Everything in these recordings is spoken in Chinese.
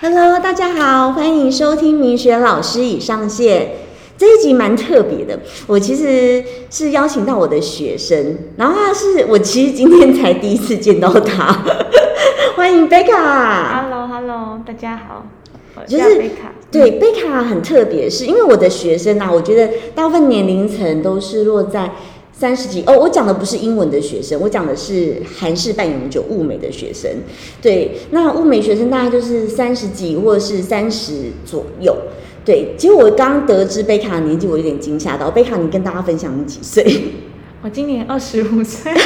Hello，大家好，欢迎收听明学老师已上线。这一集蛮特别的，我其实是邀请到我的学生，然后他是我其实今天才第一次见到他，欢迎贝卡。Hello，Hello，大家好，我就是叫贝卡。对，贝卡很特别，是因为我的学生啊，我觉得大部分年龄层都是落在三十几哦。我讲的不是英文的学生，我讲的是韩式半永久物美的学生。对，那物美学生大概就是三十几或者是三十左右。对，其实我刚得知贝卡的年纪，我有点惊吓到。贝卡，你跟大家分享你几岁？我今年二十五岁，你们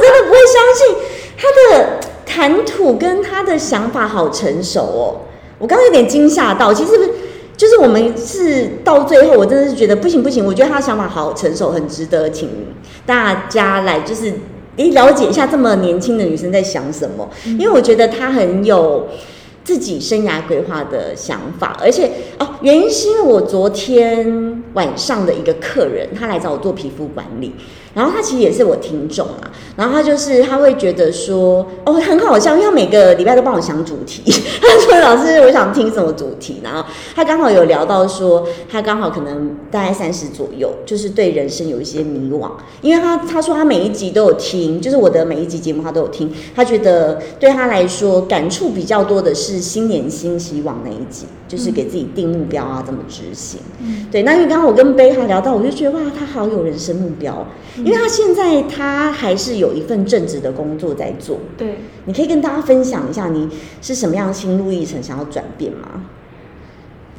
真的不会相信他的谈吐跟他的想法好成熟哦。我刚刚有点惊吓到，其实不是，就是我们是到最后，我真的是觉得不行不行，我觉得他的想法好成熟，很值得请大家来就是诶了解一下这么年轻的女生在想什么，因为我觉得她很有。自己生涯规划的想法，而且哦，原因是因为我昨天晚上的一个客人，他来找我做皮肤管理，然后他其实也是我听众啊，然后他就是他会觉得说，哦，很好笑，因为每个礼拜都帮我想主题，他说老师我想听什么主题，然后他刚好有聊到说，他刚好可能大概三十左右，就是对人生有一些迷惘，因为他他说他每一集都有听，就是我的每一集节目他都有听，他觉得对他来说感触比较多的是新年新希望那一集，就是给自己定目标啊，怎么执行。嗯对，那因为刚刚我跟贝哈聊到，我就觉得哇，他好有人生目标，因为他现在他还是有一份正职的工作在做。对，你可以跟大家分享一下你是什么样的心路历程，想要转变吗？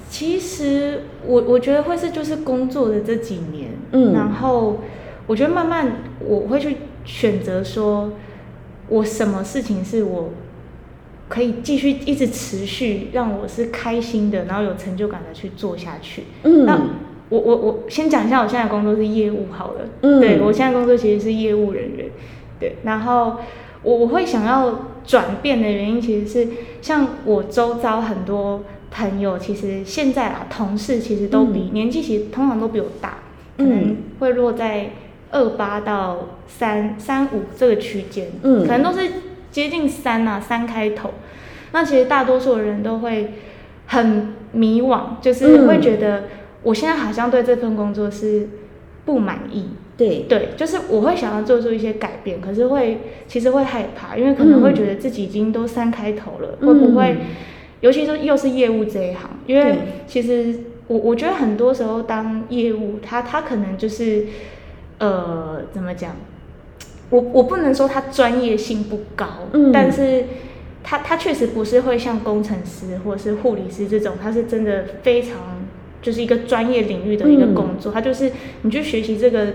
其实我我觉得会是就是工作的这几年，嗯然后我觉得慢慢我会去选择说，我什么事情是我可以继续一直持续让我是开心的，然后有成就感的去做下去。嗯。那我我我先讲一下我现在的工作是业务好了，嗯。对我现在工作其实是业务人员，对，然后我我会想要转变的原因其实是像我周遭很多朋友，其实现在啊同事其实都比、嗯。年纪其实通常都比我大，可嗯。能会落在二八到三三五这个区间，嗯。可能都是接近三啊三开头，那其实大多数的人都会很迷惘，就是会嗯觉得我现在好像对这份工作是不满意，对，对，就是我会想要做出一些改变，可是会其实会害怕，因为可能会嗯觉得自己已经都三开头了，嗯会不会？尤其是又是业务这一行，因为其实我我觉得很多时候当业务，他他可能就是呃怎么讲？我我不能说他专业性不高，嗯。但是他他确实不是会像工程师或者是护理师这种，他是真的非常就是一个专业领域的一个嗯。工作，他就是你去学习这个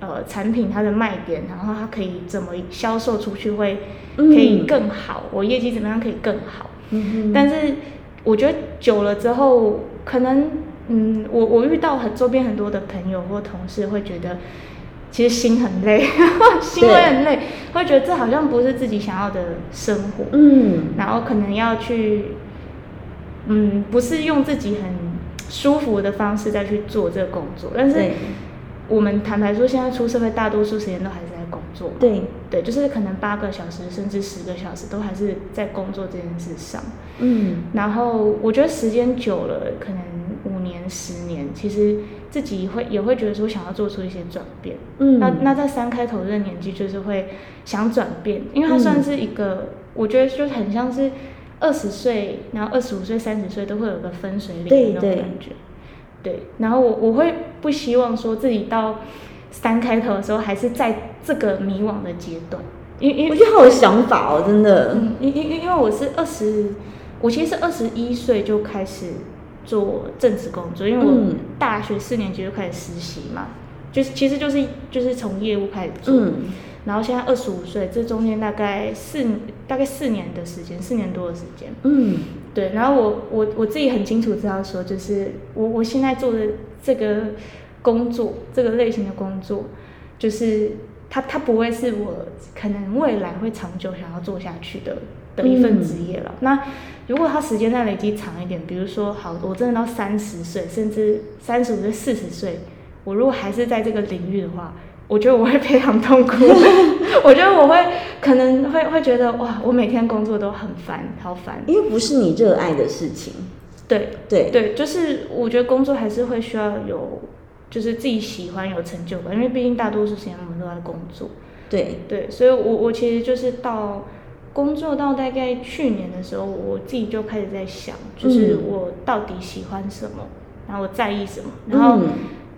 呃产品它的卖点，然后它可以怎么销售出去会可以嗯更好，我业绩怎么样可以更好。嗯但是我觉得久了之后，可能嗯，我我遇到很周边很多的朋友或同事会觉得，其实心很累，心会很累，会觉得这好像不是自己想要的生活，嗯。然后可能要去，嗯，不是用自己很舒服的方式再去做这个工作，但是我们坦白说，现在出社会大多数时间都还是在工作，对，对，就是可能八个小时甚至十个小时都还是在工作这件事上。嗯。然后我觉得时间久了，可能五年、十年，其实自己会也会觉得说想要做出一些转变。嗯，那那在三开头这个年纪，就是会想转变，因为它嗯算是一个，我觉得就很像是二十岁，然后二十五岁、三十岁都会有个分水岭的那种感觉。对，然后我我会不希望说自己到三开头的时候还是在这个迷惘的阶段，因因为我觉得好有想法哦，真的。嗯，因因因因为我是二十，我其实是二十一岁就开始做正职工作，因为我嗯。大学四年级就开始实习嘛，就是其实就是就是从业务开始做，嗯。然后现在二十五岁，这中间大概四大概四年的时间，四年多的时间，嗯。对，然后我我我自己很清楚知道说，就是我我现在做的这个工作，这个类型的工作，就是它它不会是我可能未来会长久想要做下去的的一份职业了。那如果他时间再累积长一点，比如说好，我真的到三十岁，甚至三十五岁、四十岁，我如果还是在这个领域的话，我觉得我会非常痛苦，我觉得我会可能会会觉得哇，我每天工作都很烦，好烦。因为不是你热爱的事情。对对对，就是我觉得工作还是会需要有，就是自己喜欢有成就感，因为毕竟大多数时间我们都在工作。对对，所以我我其实就是到工作到大概去年的时候，我自己就开始在想，就是我到底喜欢什么，然后我在意什么，然后嗯。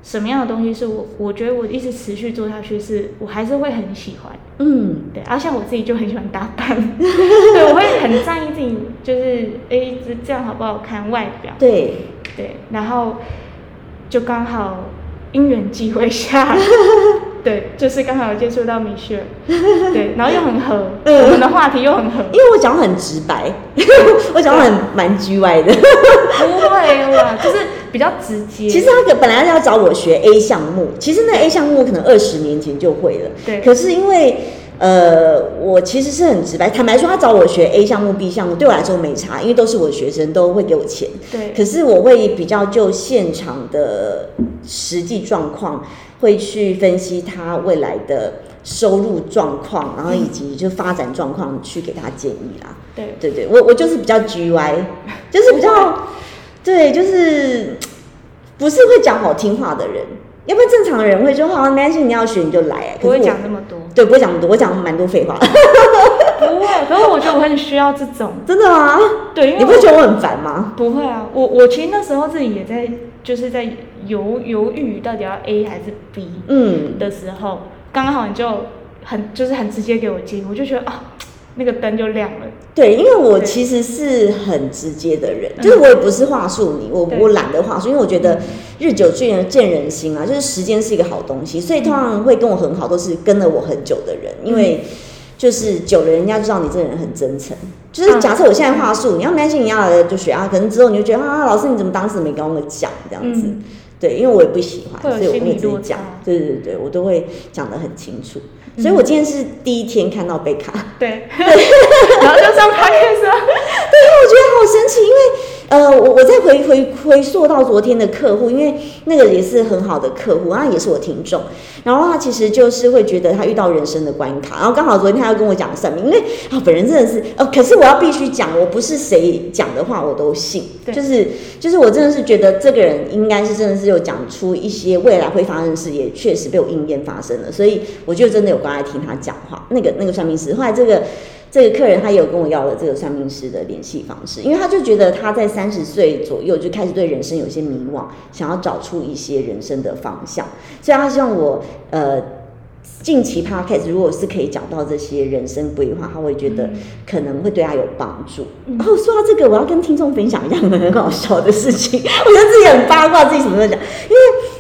什么样的东西是我我觉得我一直持续做下去，是我还是会很喜欢。嗯。对，而、像我自己就很喜欢打扮，对，我会很在意自己，就是哎，这这样好不好看，外表，对，对，然后就刚好因缘际会下，对，就是刚好有接触到米雪儿，对，然后又很合，嗯我们的话题又很合，因为我讲话很直白，我讲话很蛮 G 歪的。不会啦，就是比较直接。其实他本来要找我学 A 项目，其实那 A 项目可能二十年前就会了。对可是因为呃，我其实是很直白，坦白说，他找我学 A 项目、B 项目，对我来说没差，因为都是我的学生，都会给我钱。对可是我会比较就现场的实际状况，会去分析他未来的收入状况，然后以及就发展状况去给他建议啦。对对对，我我就是比较 G Y，就是比较对，就是不是会讲好听话的人，要不然正常人会说好，没关系，你要学你就来。不会讲那么多，对，不会讲那么多，我讲蛮多废话，不会。可是我觉得我很需要这种，真的吗？对，因为你不觉得我很烦吗？不会啊，我我其实那时候自己也在，就是在犹犹豫到底要 A 还是 B 嗯，的时候，刚好你就很就是很直接给我建议，我就觉得啊，那个灯就亮了。对，因为我其实是很直接的人，嗯。就是我也不是话术你，我我懒得话术，因为我觉得日久见人见人心啊，就是时间是一个好东西，所以通常会跟我很好，都是跟了我很久的人，因为就是久了，人家就知道你这个人很真诚。就是假设我现在话术，你要没关系，你要来就学啊，可能之后你就觉得啊，老师你怎么当时没跟我讲这样子？嗯对，因为我也不喜欢，所以我会直接心理落讲差。对对对，我都会讲得很清楚。嗯所以我今天是第一天看到贝卡，对，然后就上 p o d 对，我觉得好神奇，因为呃，我我在回回回溯到昨天的客户，因为那个也是很好的客户，那也是我听众，然后他其实就是会觉得他遇到人生的关卡，然后刚好昨天他要跟我讲算命，因为啊本人真的是呃，可是我要必须讲，我不是谁讲的话我都信，对就是就是我真的是觉得这个人应该是真的是有讲出一些未来会发生的事，也确实被我应验发生了，所以我就真的有刚才听他讲话，那个那个算命师，后来这个。这个客人他也有跟我要了这个算命师的联系方式，因为他就觉得他在三十岁左右就开始对人生有些迷惘，想要找出一些人生的方向，所以他希望我呃近期 podcast 如果是可以讲到这些人生规划，他会觉得可能会对他有帮助。嗯。然后说到这个，我要跟听众分享一样很好笑的事情，我觉得自己很八卦，自己什么都讲，因为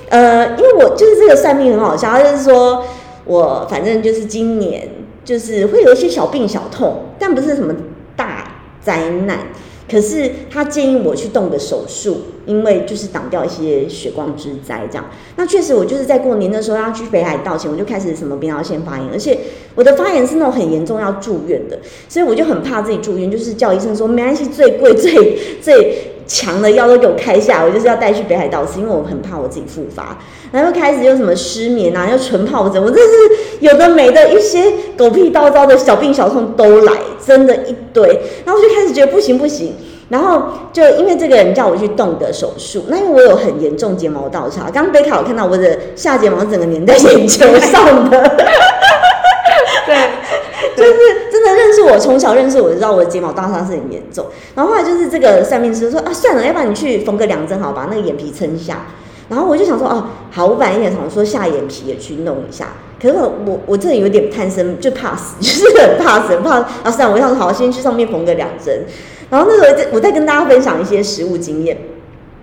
呃，因为我就是这个算命很好笑，他就是说我反正就是今年就是会有一些小病小痛，但不是什么大灾难。可是他建议我去动个手术，因为就是挡掉一些血光之灾这样。那确实，我就是在过年的时候要去北海道前，我就开始什么扁桃腺发炎，而且我的发炎是那种很严重要住院的，所以我就很怕自己住院，就是叫医生说没关系，最贵最最强的药都给我开下，我就是要带去北海道吃，因为我很怕我自己复发。然后又开始又什么失眠啊，又纯疱疹，我真是有的没的一些狗屁叨叨的小病小痛都来，真的一堆。然后我就开始觉得不行不行，然后就因为这个人叫我去动的手术，那因为我有很严重睫毛倒插，刚刚贝卡有看到我的下睫毛整个粘在眼球上的。对，就是真的认识我，从小认识我，就知道我的睫毛倒插是很严重。然后后来就是这个算命师说啊，算了，要不然你去缝个两针好，把那个眼皮撑下。然后我就想说哦，好，我本来也想说下眼皮也去弄一下，可是我我我这里有点贪生，就怕死，就是很怕死，很怕。啊，算了，我想说好，先去上面缝个两针。然后那时候我再跟大家分享一些实物经验。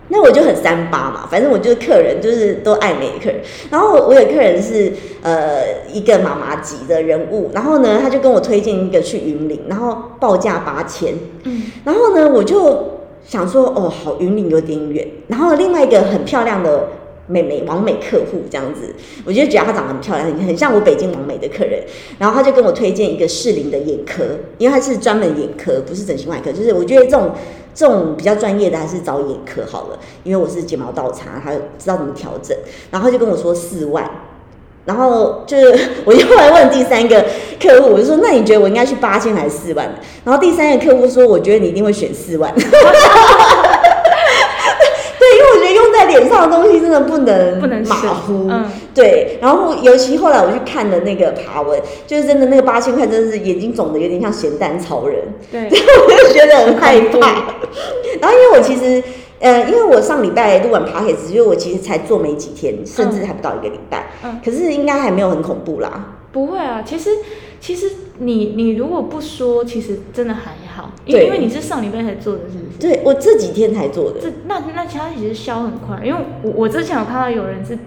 那我就很三八嘛，反正我就是客人，就是都爱美的客人。然后我我有客人是呃一个妈妈级的人物，然后呢他就跟我推荐一个去云林，然后报价八千，嗯，然后呢我就想说哦好云林有点远，然后另外一个很漂亮的美眉王美客户这样子，我就觉得她长得很漂亮，很像我北京王美的客人，然后他就跟我推荐一个适龄的眼科，因为他是专门眼科，不是整形外科，就是我觉得这种。这种比较专业的还是找眼科好了，因为我是睫毛倒插，还有知道怎么调整，然后他就跟我说四万，然后就是我就后来问第三个客户，我就说那你觉得我应该去八千还是四万？然后第三个客户说，我觉得你一定会选四万。对，因为我觉得用在脸上的东西真的不能不能马虎。嗯对，然后尤其后来我去看的那个爬文，就是真的那个八千块，真的是眼睛肿的有点像咸蛋超人。对，我就觉得很害怕。然后因为我其实，呃，因为我上礼拜录完 p o c a s 因为我其实才做没几天，甚至还不到一个礼拜，嗯。可是应该还没有很恐怖啦。不会啊，其实其实你你如果不说，其实真的还好，因为因为你是上礼拜才做的，是不是？对我这几天才做的，这那那其他其实消很快，因为我我之前有看到有人是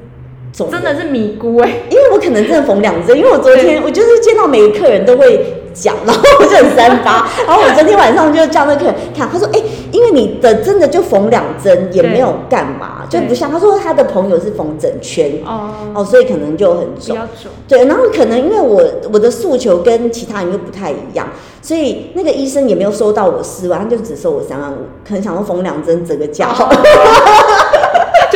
肿真的是米菇哎、因为我可能真的缝两针，因为我昨天我就是见到每个客人都会讲，然后我就很三八，然后我昨天晚上就叫那客人看，他说，哎、因为你的真的就缝两针，也没有干嘛，就不像他说他的朋友是缝整圈，哦，哦，所以可能就很肿。比较肿，对，然后可能因为我我的诉求跟其他人又不太一样，所以那个医生也没有收到我四万，他就只收我三万五，可能想说缝两针折个价，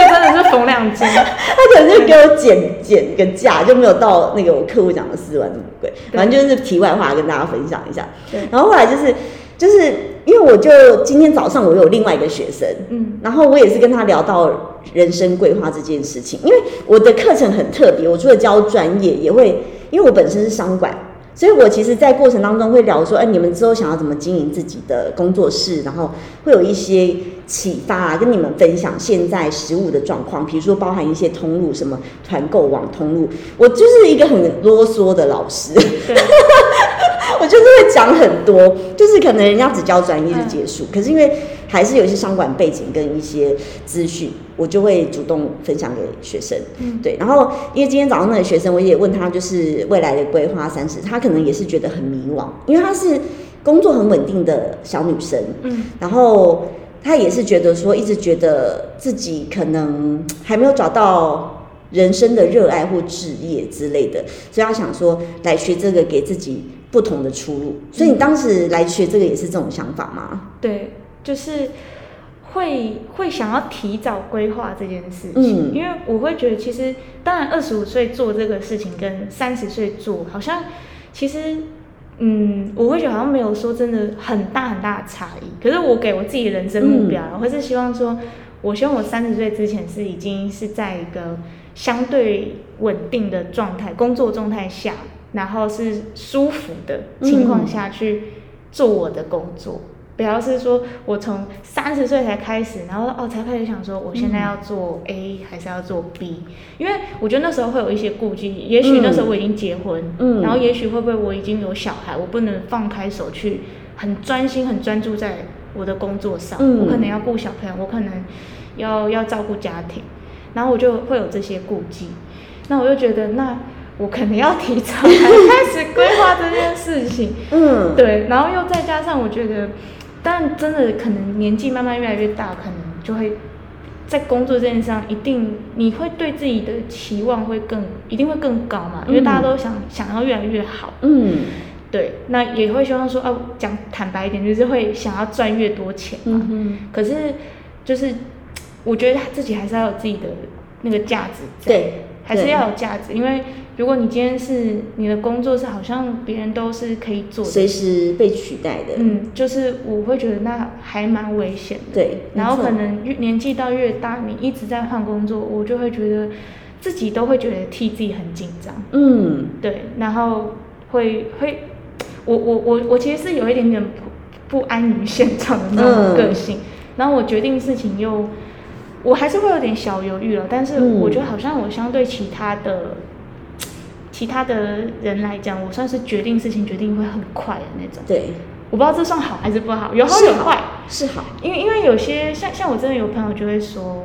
真的是缝两针，他可能就给我减减个价，就没有到那个我客户讲的四万那么贵。反正就是题外话跟大家分享一下。对，然后后来就是就是因为我就今天早上我有另外一个学生，嗯然后我也是跟他聊到人生规划这件事情，因为我的课程很特别，我除了教专业，也会因为我本身是商管。所以，我其实，在过程当中会聊说，哎，你们之后想要怎么经营自己的工作室，然后会有一些启发、啊，跟你们分享现在实物的状况，比如说包含一些通路，什么团购网通路。我就是一个很啰嗦的老师，对，我就是会讲很多，就是可能人家只教专业就结束，可是因为还是有一些商管背景跟一些资讯，我就会主动分享给学生。嗯。对，然后因为今天早上那个学生，我也问他就是未来的规划三十，他可能也是觉得很迷惘，因为他是工作很稳定的小女生，嗯。然后他也是觉得说，一直觉得自己可能还没有找到人生的热爱或志业之类的，所以他想说来学这个，给自己不同的出路。所以你当时来学这个也是这种想法吗？对，就是会会想要提早规划这件事情，嗯因为我会觉得其实，当然二十五岁做这个事情跟三十岁做，好像其实。嗯，我会觉得好像没有说真的很大很大的差异。可是我给我自己的人生目标，我会是希望说，我希望我三十岁之前是已经是在一个相对稳定的状态，工作状态下，然后是舒服的情况下去做我的工作。不要是说我从三十岁才开始，然后哦才开始想说我现在要做 A 还是要做 B，因为我觉得那时候会有一些顾忌，也许那时候我已经结婚，嗯。然后也许会不会我已经有小孩，我不能放开手去很专心、很专注在我的工作上，嗯。我可能要顾小朋友，我可能要要照顾家庭，然后我就会有这些顾忌，那我就觉得那我可能要提早来 开始规划这件事情，嗯，对，然后又再加上我觉得，但真的可能年纪慢慢越来越大，可能就会在工作这件事上，一定你会对自己的期望会更，一定会更高嘛，因为大家都想、想要越来越好，嗯。对，那也会希望说，啊，讲坦白一点，就是会想要赚越多钱嘛，嗯，可是就是我觉得他自己还是要有自己的那个价值在，对，还是要有价值，因为如果你今天是你的工作是好像别人都是可以做的，随时被取代的，嗯，就是我会觉得那还蛮危险的。对，然后可能越年纪到越大，你一直在换工作，我就会觉得自己都会觉得替自己很紧张，嗯。对，然后会会，我我我我其实是有一点点不不安于现状的那种嗯。个性，然后我决定事情又，我还是会有点小犹豫了，但是嗯我觉得好像我相对其他的。其他的人来讲，我算是决定事情决定会很快的那种。对，我不知道这算好还是不好，有好有坏。是好，因为因为有些像像我真的有朋友就会说，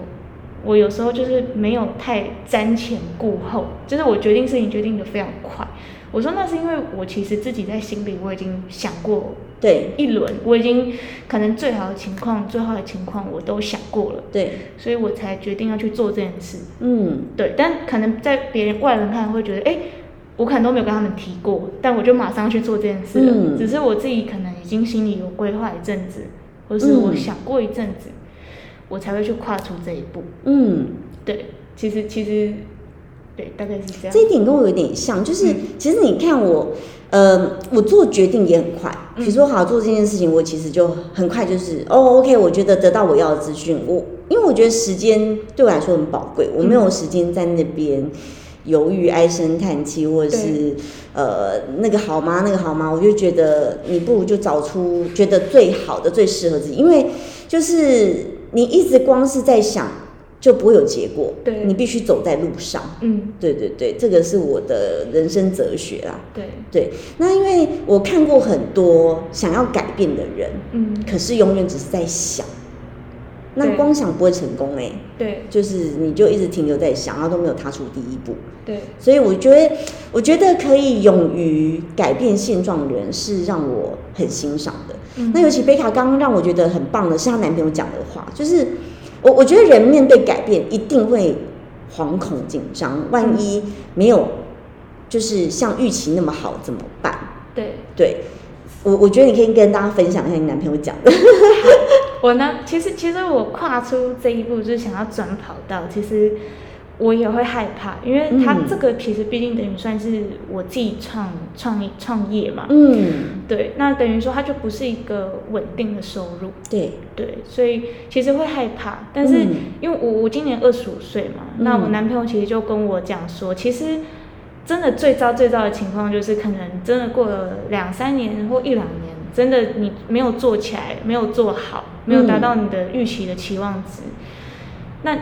我有时候就是没有太瞻前顾后，就是我决定事情决定的非常快。我说那是因为我其实自己在心里我已经想过对一轮，我已经可能最好的情况、最坏的情况我都想过了，对，所以我才决定要去做这件事。嗯对，但可能在别人外人看会觉得，哎、我可能都没有跟他们提过，但我就马上去做这件事了。嗯只是我自己可能已经心里有规划一阵子，或是我嗯想过一阵子，我才会去跨出这一步。嗯，对，其实其实对，大概是这样。这一点跟我有点像，就是、嗯其实你看我，呃，我做决定也很快。比如说，好做这件事情，我其实就很快就是，哦，OK，我觉得得到我要的资讯，我因为我觉得时间对我来说很宝贵，我没有时间在那边犹豫、唉声叹气，或者是呃那个好吗？那个好吗？我就觉得你不如就找出觉得最好的、最适合自己，因为就是你一直光是在想，就不会有结果。对你必须走在路上。嗯，对对对，这个是我的人生哲学啦。对，对，那因为我看过很多想要改变的人，嗯，可是永远只是在想，那光想不会成功哎、对就是你就一直停留在想，然后都没有踏出第一步。对，所以我觉得，我觉得可以勇于改变现状的人是让我很欣赏的。嗯那尤其贝卡刚刚让我觉得很棒的是她男朋友讲的话，就是我我觉得人面对改变一定会惶恐紧张，万一没有就是像预期那么好怎么办？对。对我我觉得你可以跟大家分享一下你男朋友讲的。我呢，其实其实我跨出这一步，就是想要转跑道。其实我也会害怕，因为他嗯这个其实毕竟等于算是我自己创创创业嘛。嗯，对，那等于说它就不是一个稳定的收入。对，对，所以其实会害怕。但是嗯因为我我今年二十五岁嘛，嗯那我男朋友其实就跟我讲说，其实真的最糟最糟的情况就是，可能真的过了两三年或一两年，真的你没有做起来，没有做好，没有达到你的预期的期望值，那。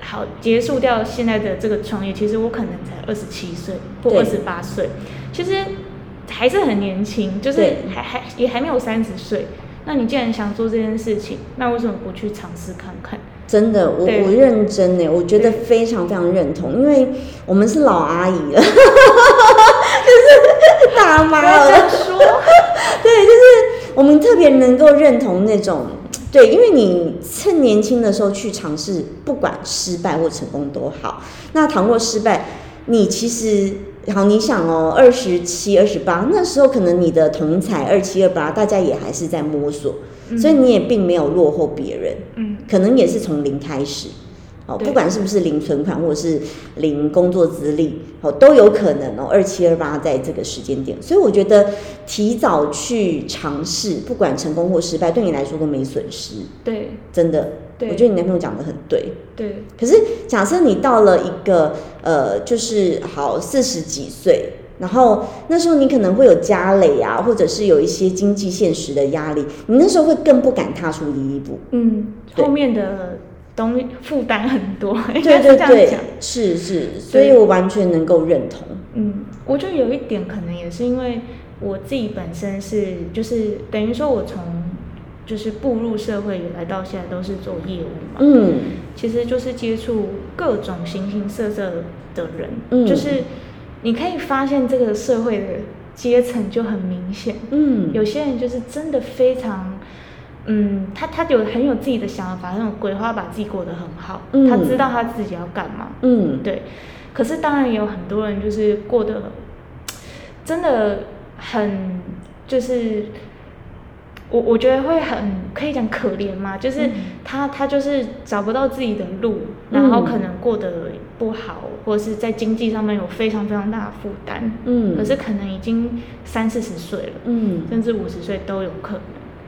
好，结束掉现在的这个创业，其实我可能才二十七岁或对。二十八岁，其实还是很年轻，就是还还也还没有三十岁。那你既然想做这件事情，那为什么不去尝试看看？真的，我对。我认真呢，我觉得非常非常认同，因为我们是老阿姨了，就是大妈了。样。说，对，就是我们特别能够认同那种，对，因为你趁年轻的时候去尝试，不管失败或成功都好。那倘若失败，你其实好，你想哦，二十七、二十八，那时候可能你的同才二七、二八，大家也还是在摸索，所以你也并没有落后别人，嗯，可能也是从零开始。哦，不管是不是零存款或者是零工作资历，哦，都有可能哦。二七二八在这个时间点，所以我觉得提早去尝试，不管成功或失败，对你来说都没损失。对真的，我觉得你男朋友讲的很对。对，可是假设你到了一个呃，就是好四十几岁，然后那时候你可能会有家累啊，或者是有一些经济现实的压力，你那时候会更不敢踏出第一步。嗯，后面的东西负担很多，应对该是对对这样讲。，是是，所以我完全能够认同。嗯，我觉得有一点可能也是因为我自己本身是，就是等于说我从就是步入社会以来到现在都是做业务嘛，嗯其实就是接触各种形形色色的人，嗯就是你可以发现这个社会的阶层就很明显，嗯，有些人就是真的非常，嗯，他他有很有自己的想法，那种规划，把自己过得很好，嗯他知道他自己要干嘛，嗯对。可是当然也有很多人就是过得真的很就是。我我觉得会很可以讲可怜嘛，就是嗯他他就是找不到自己的路，然后嗯可能过得不好，或者是在经济上面有非常非常大的负担，嗯，可是可能已经三四十岁了，嗯甚至五十岁都有可能。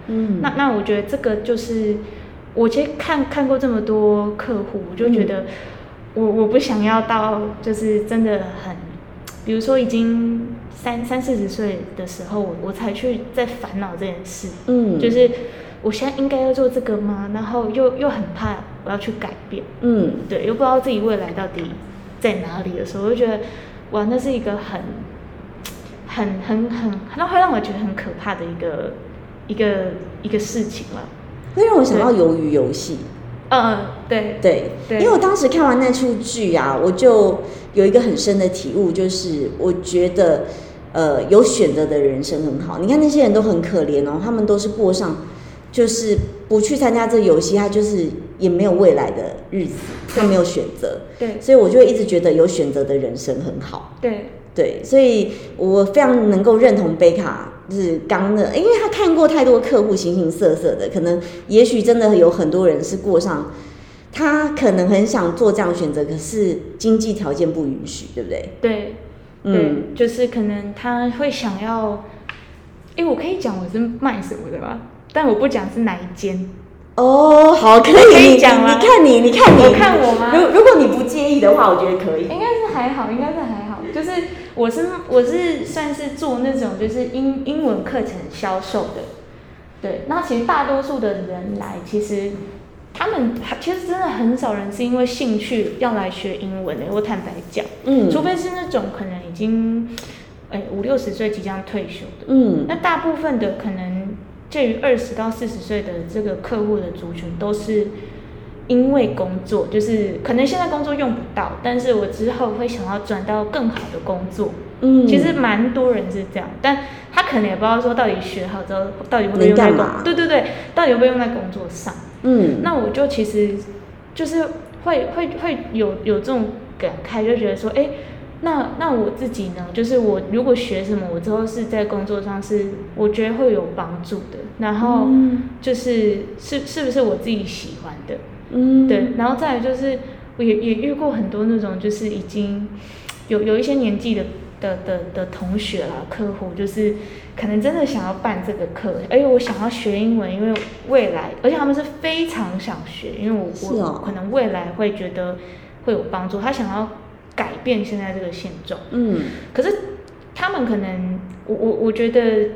嗯，那那我觉得这个就是，我其实看看过这么多客户，我就觉得我我不想要到就是真的很，比如说已经三三四十岁的时候，我我才去在烦恼这件事，嗯。就是我现在应该要做这个吗？然后又又很怕我要去改变，嗯。对，又不知道自己未来到底在哪里的时候，我就觉得哇，那是一个很很很很，那会让我觉得很可怕的一个一个一个事情了。会让我想到鱿鱼游戏。嗯，对对，对因为我当时看完那出剧啊，我就有一个很深的体悟，就是我觉得，呃，有选择的人生很好。你看那些人都很可怜哦，他们都是过上就是不去参加这个游戏，他就是也没有未来的日子，他没有选择，对所以我就会一直觉得有选择的人生很好。对对，所以我非常能够认同贝卡，就是刚的，因为他看过太多客户形形色色的，可能也许真的有很多人是过上他可能很想做这样的选择，可是经济条件不允许，对不对？对，嗯，就是可能他会想要，哎，我可以讲我是卖什么的吧，但我不讲是哪一间。哦，好，可以，可以你讲吗你看你，你看你，我看我吗如如果你不介意的话，我觉得可以。应该是还好，应该是还好。就是我是我是算是做那种就是英英文课程销售的，对。那其实大多数的人来，其实他们其实真的很少人是因为兴趣要来学英文的。我坦白讲，嗯除非是那种可能已经哎五六十岁即将退休的，嗯那大部分的可能介于二十到四十岁的这个客户的族群，都是因为工作，就是可能现在工作用不到，但是我之后会想要转到更好的工作。嗯，其实蛮多人是这样，但他可能也不知道说到底学好之后到底会不会用在工对对对，到底会不会用在工作上。嗯，那我就其实就是会会会有有这种感慨，就觉得说，哎，那那我自己呢，就是我如果学什么，我之后是在工作上是我觉得会有帮助的，然后嗯。就是是是不是我自己喜欢的，嗯，对，然后再来就是我也也遇过很多那种就是已经有有一些年纪的的的的同学啦，客户就是可能真的想要办这个课，而且我想要学英文，因为未来，而且他们是非常想学，因为我我可能未来会觉得会有帮助，他想要改变现在这个现状，嗯。可是他们可能，我我我觉得，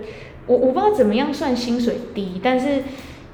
我我不知道怎么样算薪水低，但是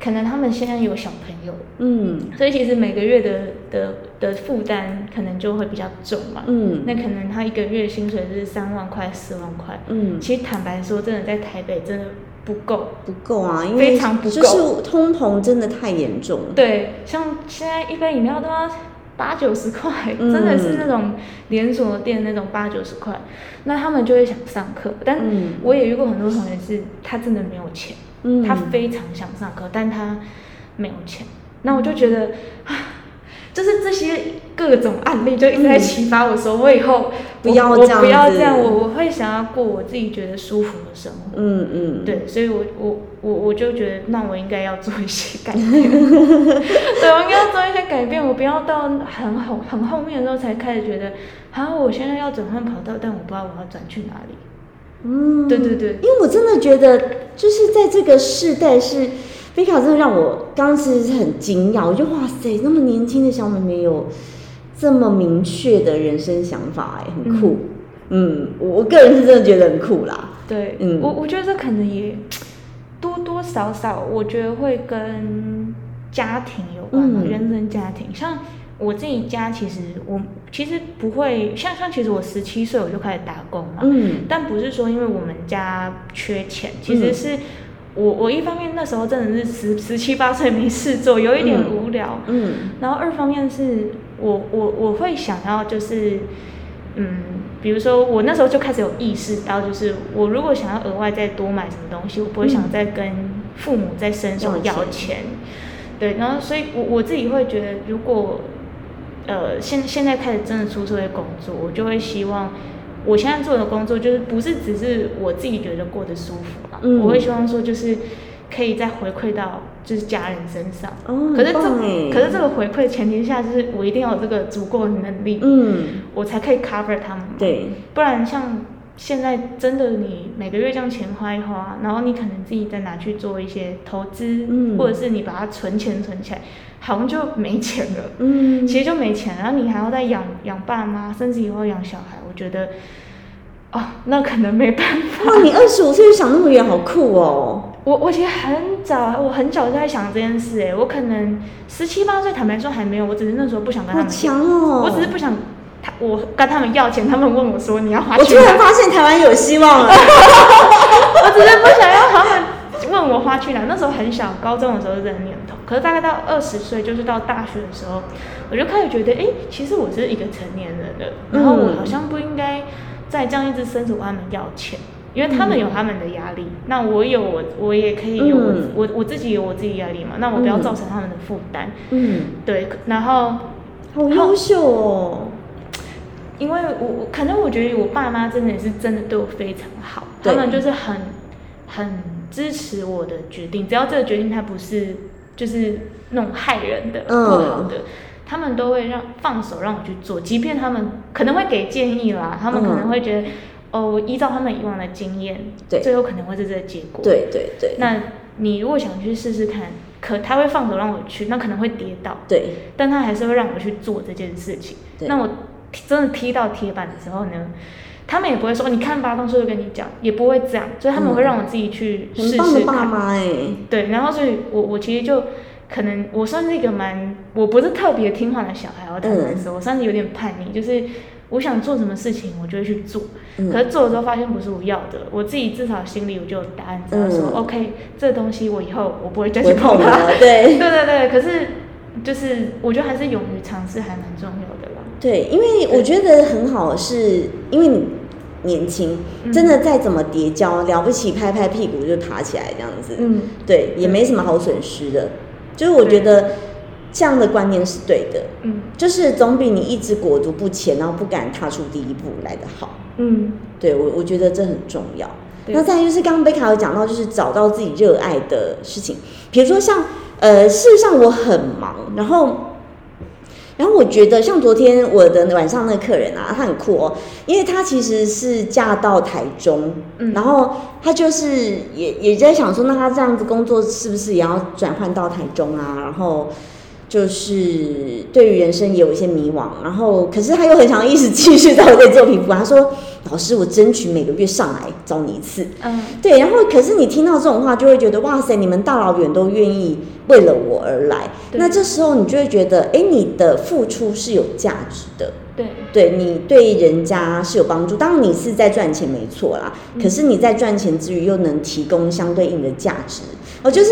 可能他们现在有小朋友，嗯所以其实每个月的的的负担可能就会比较重嘛。嗯那可能他一个月薪水是三万块、四万块，嗯，其实坦白说，真的在台北真的不够。不够啊，因为非常不够就是通膨真的太严重了。对，像现在一杯饮料都要八九十块，嗯真的是那种连锁店那种八九十块，那他们就会想上课。但嗯我也遇过很多同学是，他真的没有钱，嗯他非常想上课，但他没有钱。那我就觉得啊，就是这些各种案例就一直在启发我说，我以后我我不要这样不要这样，我我会想要过我自己觉得舒服的生活。嗯嗯，对，所以我我我我就觉得，那我应该要做一些改变。对，我应该要做一些改变，我不要到很后很后面的时候才开始觉得，啊，我现在要转换跑道，但我不知道我要转去哪里。嗯，对对对因为我真的觉得，就是在这个世代是，贝卡真的让我刚刚其实是很惊讶，我就哇塞，那么年轻的小妹妹有这么明确的人生想法，哎，很酷。嗯，我我个人是真的觉得很酷啦。对，嗯我我觉得这可能也多多少少，我觉得会跟家庭有关吧，嗯原生家庭。像我自己家，其实我其实不会像像，其实我十七岁我就开始打工嘛，嗯。但不是说因为我们家缺钱，其实是我我一方面那时候真的是十十七八岁没事做，有一点嗯。无聊，嗯。然后二方面是我我我会想要就是，嗯，比如说我那时候就开始有意识到，就是我如果想要额外再多买什么东西，我不会想再跟父母再伸手要钱要钱，对，然后所以我我自己会觉得，如果呃现现在开始真的出社会工作，我就会希望。我现在做的工作就是不是只是我自己觉得过得舒服啦，嗯我会希望说就是可以再回馈到就是家人身上。哦，可是这可是这个回馈前提下，就是我一定要有这个足够的能力，嗯，我才可以 cover 他们。对，不然像现在真的你每个月这样钱花一花，然后你可能自己再拿去做一些投资，嗯或者是你把它存钱存起来，好像就没钱了。嗯，其实就没钱，然后你还要再养养爸妈，甚至以后养小孩，我觉得，哦，那可能没办法。哇，你二十五岁就想那么远，好酷哦。我我其实很早，我很早就在想这件事，哎，我可能十七八岁，坦白说还没有，我只是那时候不想跟他好们强哦！我只是不想他，我跟他们要钱，他们问我说你要花我突然？发现台湾有希望了。我只是不想要他们问我花去哪。那时候很小，高中的时候是这个念头，可是大概到二十岁，就是到大学的时候，我就开始觉得，哎、其实我是一个成年人了，然后我好像不应该再这样一直伸手问他们要钱。因为他们有他们的压力，那我有我，我也可以有我、嗯我我自己有我自己压力嘛，那我不要嗯造成他们的负担。嗯，对，然后好优秀哦。因为我我可能我觉得我爸妈真的是真的对我非常好，他们就是很很支持我的决定，只要这个决定他不是就是那种害人的、嗯。不好的，他们都会让放手让我去做，即便他们可能会给建议啦，他们可能会觉得，哦，依照他们以往的经验，对。最后可能会是这个结果。对对对，那你如果想去试试看，可他会放手让我去，那可能会跌倒，对。但他还是会让我去做这件事情。那我踢真的踢到铁板的时候呢，他们也不会说你看吧，当初就跟你讲，也不会这样，所以他们会让我自己去试很棒的爸试看。妈哎，对，然后所以我我其实就可能我算是一个蛮，我不是特别听话的小孩，我坦白说，我算是有点叛逆，就是我想做什么事情，我就会去做。嗯可是做了之后发现不是我要的，我自己至少心里我就有答案，知道说、嗯 OK，这东西我以后我不会再去碰它。对 对对对，可是就是我觉得还是勇于尝试还蛮重要的啦。对，因为我觉得很好，是因为你年轻，嗯。真的再怎么跌跤，了不起拍拍屁股就爬起来这样子，嗯，对，也没什么好损失的。就是我觉得这样的观念是对的，嗯。就是总比你一直裹足不前，然后不敢踏出第一步来的好。嗯，对我，我觉得这很重要。那再就是刚刚贝卡有讲到，就是找到自己热爱的事情，比如说像呃，事实上我很忙，然后。然后我觉得，像昨天我的晚上那个客人啊，他很酷哦，因为他其实是嫁到台中，嗯然后他就是也也在想说，那他这样子工作是不是也要转换到台中啊？然后就是对于人生也有一些迷惘，然后可是他又很想一直继续在我这里做皮肤，他说：“老师，我争取每个月上来找你一次。”嗯，对，然后可是你听到这种话，就会觉得哇塞，你们大老远都愿意为了我而来，那这时候你就会觉得，哎，你的付出是有价值的，对，对你对人家是有帮助。当然你是在赚钱没错啦，可是你在赚钱之余又能提供相对应的价值，哦，就是。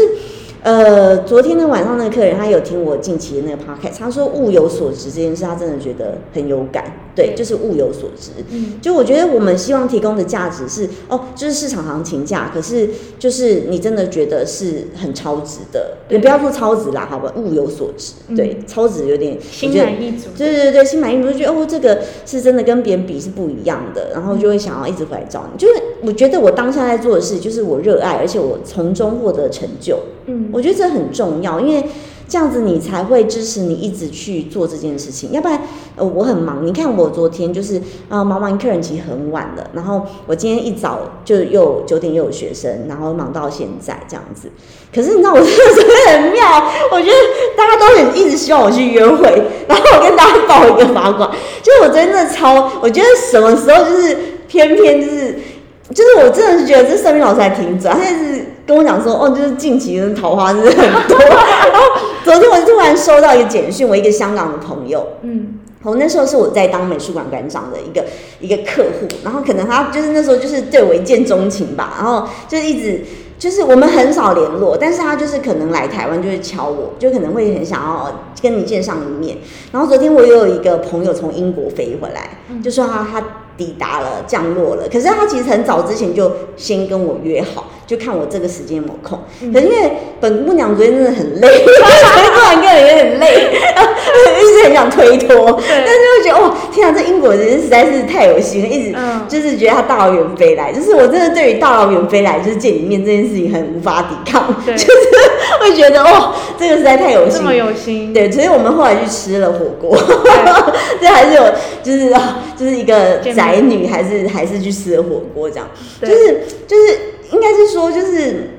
呃，昨天的晚上那个客人，他有听我近期的那个 podcast，他说物有所值这件事，他真的觉得很有感。对，就是物有所值。嗯就我觉得我们希望提供的价值是，哦，就是市场行情价，可是就是你真的觉得是很超值的，对也不要说超值啦，好吧，物有所值。嗯对，超值有点，心满意足。对对对，心满意足，就觉得哦，这个是真的跟别人比是不一样的，然后就会想要一直回来找你。就是我觉得我当下在做的事，就是我热爱，而且我从中获得成就，嗯，我觉得这很重要，因为这样子你才会支持你一直去做这件事情。要不然，呃，我很忙，你看我昨天就是啊、忙完客人其实很晚了，然后我今天一早就又九点又有学生，然后忙到现在这样子。可是你知道我这 个真的很妙，我觉得大家都很一直希望我去约会，然后我跟大家爆一个八卦，就是我真的超，我觉得什么时候就是偏偏就是。就是我真的是觉得这算命老师还挺准，他就是跟我讲说，哦，就是近期的桃花真的很多。然后昨天我突然收到一个简讯，我一个香港的朋友，嗯我那时候是我在当美术馆馆长的一个一个客户，然后可能他就是那时候就是对我一见钟情吧，然后就是一直就是我们很少联络，但是他就是可能来台湾就是敲我，就可能会很想要跟你见上一面。然后昨天我又有一个朋友从英国飞回来，就说他他抵达了降落了，可是他其实很早之前就先跟我约好，就看我这个时间有没有空。嗯。可是因为本姑娘昨天真的很累，昨天做完个人有点累，一直很想推脱，但是又觉得哦，天啊，这英国人实在是太有心了，一直嗯。就是觉得他大老远飞来，就是我真的对于大老远飞来就是见你面这件事情很无法抵抗，就是会觉得哦，这个实在太有心。这么。有心，对，所以我们后来去吃了火锅，这还是有，就是啊，就是一个宅女，还是还是去吃了火锅这样，就是就是应该是说就是，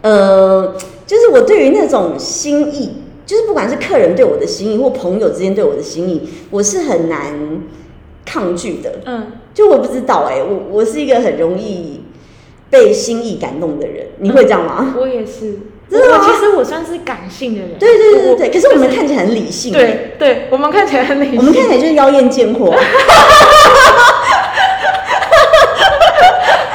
呃，就是我对于那种心意，就是不管是客人对我的心意，或朋友之间对我的心意，我是很难抗拒的。嗯，就我不知道哎、我我是一个很容易被心意感动的人，你会这样吗？我也是，真的吗？其实我算是感性的人，对对对对可是我们看起来很理性、欸，对对，我们看起来很理性，我们看起来就是妖艳贱货。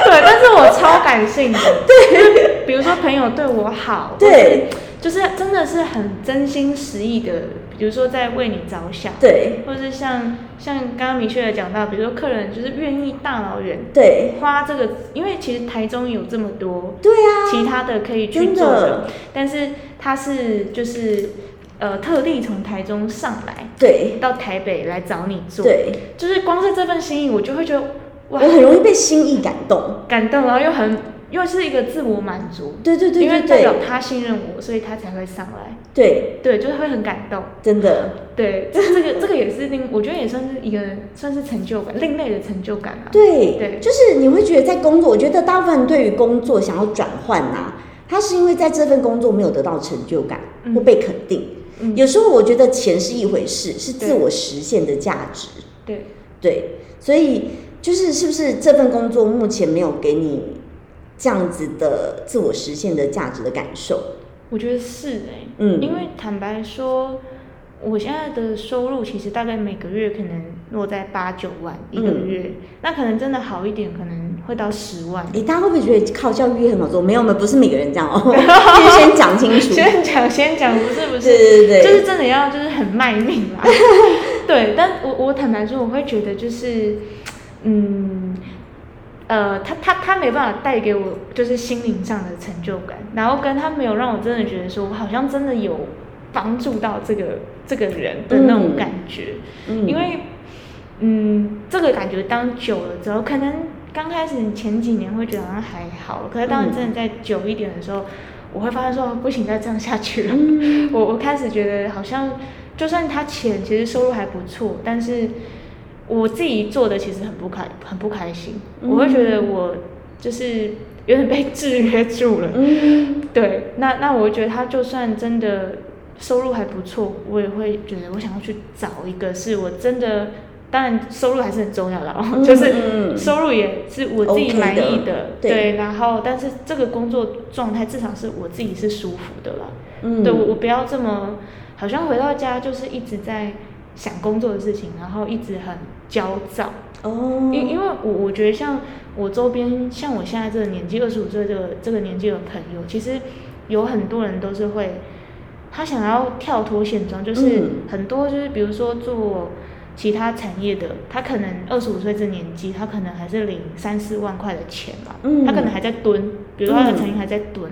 对，但是我超感性的，对，比如说朋友对我好，对，就是真的是很真心实意的，比如说在为你着想，对。或者是像像刚刚明确的讲到，比如说客人就是愿意大老远对。花这个，因为其实台中有这么多对啊，其他的可以去做的。的，但是他是就是呃特地从台中上来对。到台北来找你做，对，就是光是这份心意，我就会觉得哇我，很容易被心意感动。感动，然后又很又是一个自我满足，对对对因为代表他信任我，所以他才会上来。对，对，就是会很感动。真的，对，这这个 这个也是另，我觉得也算是一个算是成就感，另类的成就感啊。对，对就是你会觉得在工作，我觉得大部分人对于工作想要转换呐，他是因为在这份工作没有得到成就感嗯或被肯定。嗯，有时候我觉得钱是一回事，是自我实现的价值。对，对，所以就是是不是这份工作目前没有给你这样子的自我实现的价值的感受？我觉得是哎、嗯因为坦白说，我现在的收入其实大概每个月可能落在八九万一个嗯月，那可能真的好一点，可能会到十万。诶，大家会不会觉得靠教育业很好做？没有，没有，不是每个人这样哦，必 须先讲清楚。先讲先讲，不是不是，对对对，就是真的要就是很卖命啦。对，但我我坦白说，我会觉得就是，嗯，呃，他他他没办法带给我就是心灵上的成就感，然后跟他没有让我真的觉得说我好像真的有帮助到这个这个人的那种嗯感觉，嗯因为嗯，这个感觉当久了之后，可能刚开始前几年会觉得好像还好，可是当你真的再久一点的时候，我会发现说不行，再这样下去了。嗯。我我开始觉得好像，就算他钱其实收入还不错，但是我自己做的其实很不开很不开心，嗯。我会觉得我就是有点被制约住了。嗯。对，那那我会觉得他就算真的收入还不错，我也会觉得我想要去找一个是我真的，当然收入还是很重要的哦，嗯就是嗯。收入也是我自己满意的对对，然后但是这个工作状态至少是我自己是舒服的啦。嗯。对我我不要这么，好像回到家就是一直在想工作的事情，然后一直很焦躁。哦，因因为我我觉得像我周边，像我现在这个年纪，二十五岁这个这个年纪的朋友，其实有很多人都是会，他想要跳脱现状，就是嗯很多就是比如说做其他产业的，他可能二十五岁这年纪，他可能还是领三四万块的钱嘛，嗯他可能还在蹲，比如说他的嗯产业还在蹲。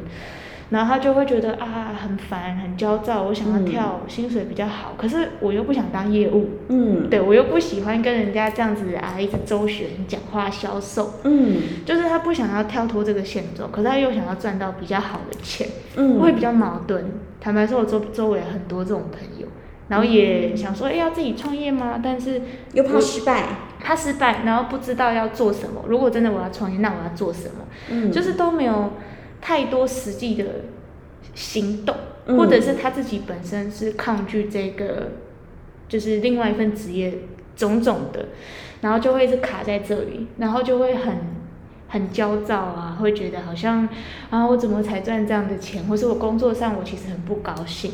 然后他就会觉得啊很烦很焦躁，我想要嗯。跳薪水比较好，可是我又不想当业务，嗯。对我又不喜欢跟人家这样子啊，一直周旋、讲话、销售，嗯。就是他不想要跳脱这个现状，可是他又想要赚到比较好的钱，嗯。会比较矛盾。坦白说，我周周围很多这种朋友，然后也想说，哎、要自己创业吗？但是又怕失败，他失败，然后不知道要做什么。如果真的我要创业，那我要做什么？嗯。就是都没有太多实际的行动，嗯或者是他自己本身是抗拒这个，就是另外一份职业种种的，然后就会一直卡在这里，然后就会很很焦躁啊，会觉得好像啊我怎么才赚这样的钱，或是我工作上我其实很不高兴。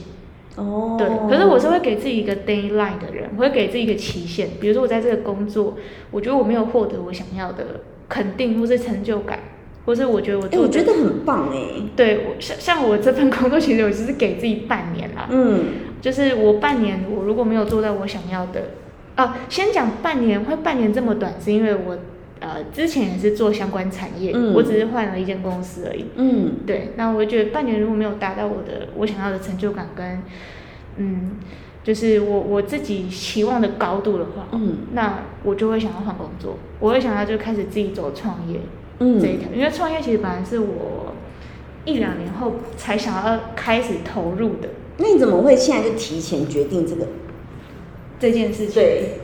哦，对，可是我是会给自己一个 d a y l i n e 的人，我会给自己一个期限。比如说我在这个工作，我觉得我没有获得我想要的肯定或是成就感，或是我觉得我哎，做的我觉得很棒哎，对我像像我这份工作，其实我只是给自己半年啦，嗯。就是我半年我如果没有做到我想要的，啊，先讲半年会半年这么短，是因为我呃之前也是做相关产业，嗯我只是换了一间公司而已。嗯。对，那我觉得半年如果没有达到我的我想要的成就感跟，嗯，就是我我自己期望的高度的话，嗯。那我就会想要换工作，我会想要就开始自己走创业嗯这一条，因为创业其实本来是我一两年后才想要开始投入的那你怎么会现在就提前决定这个？这件事情。对，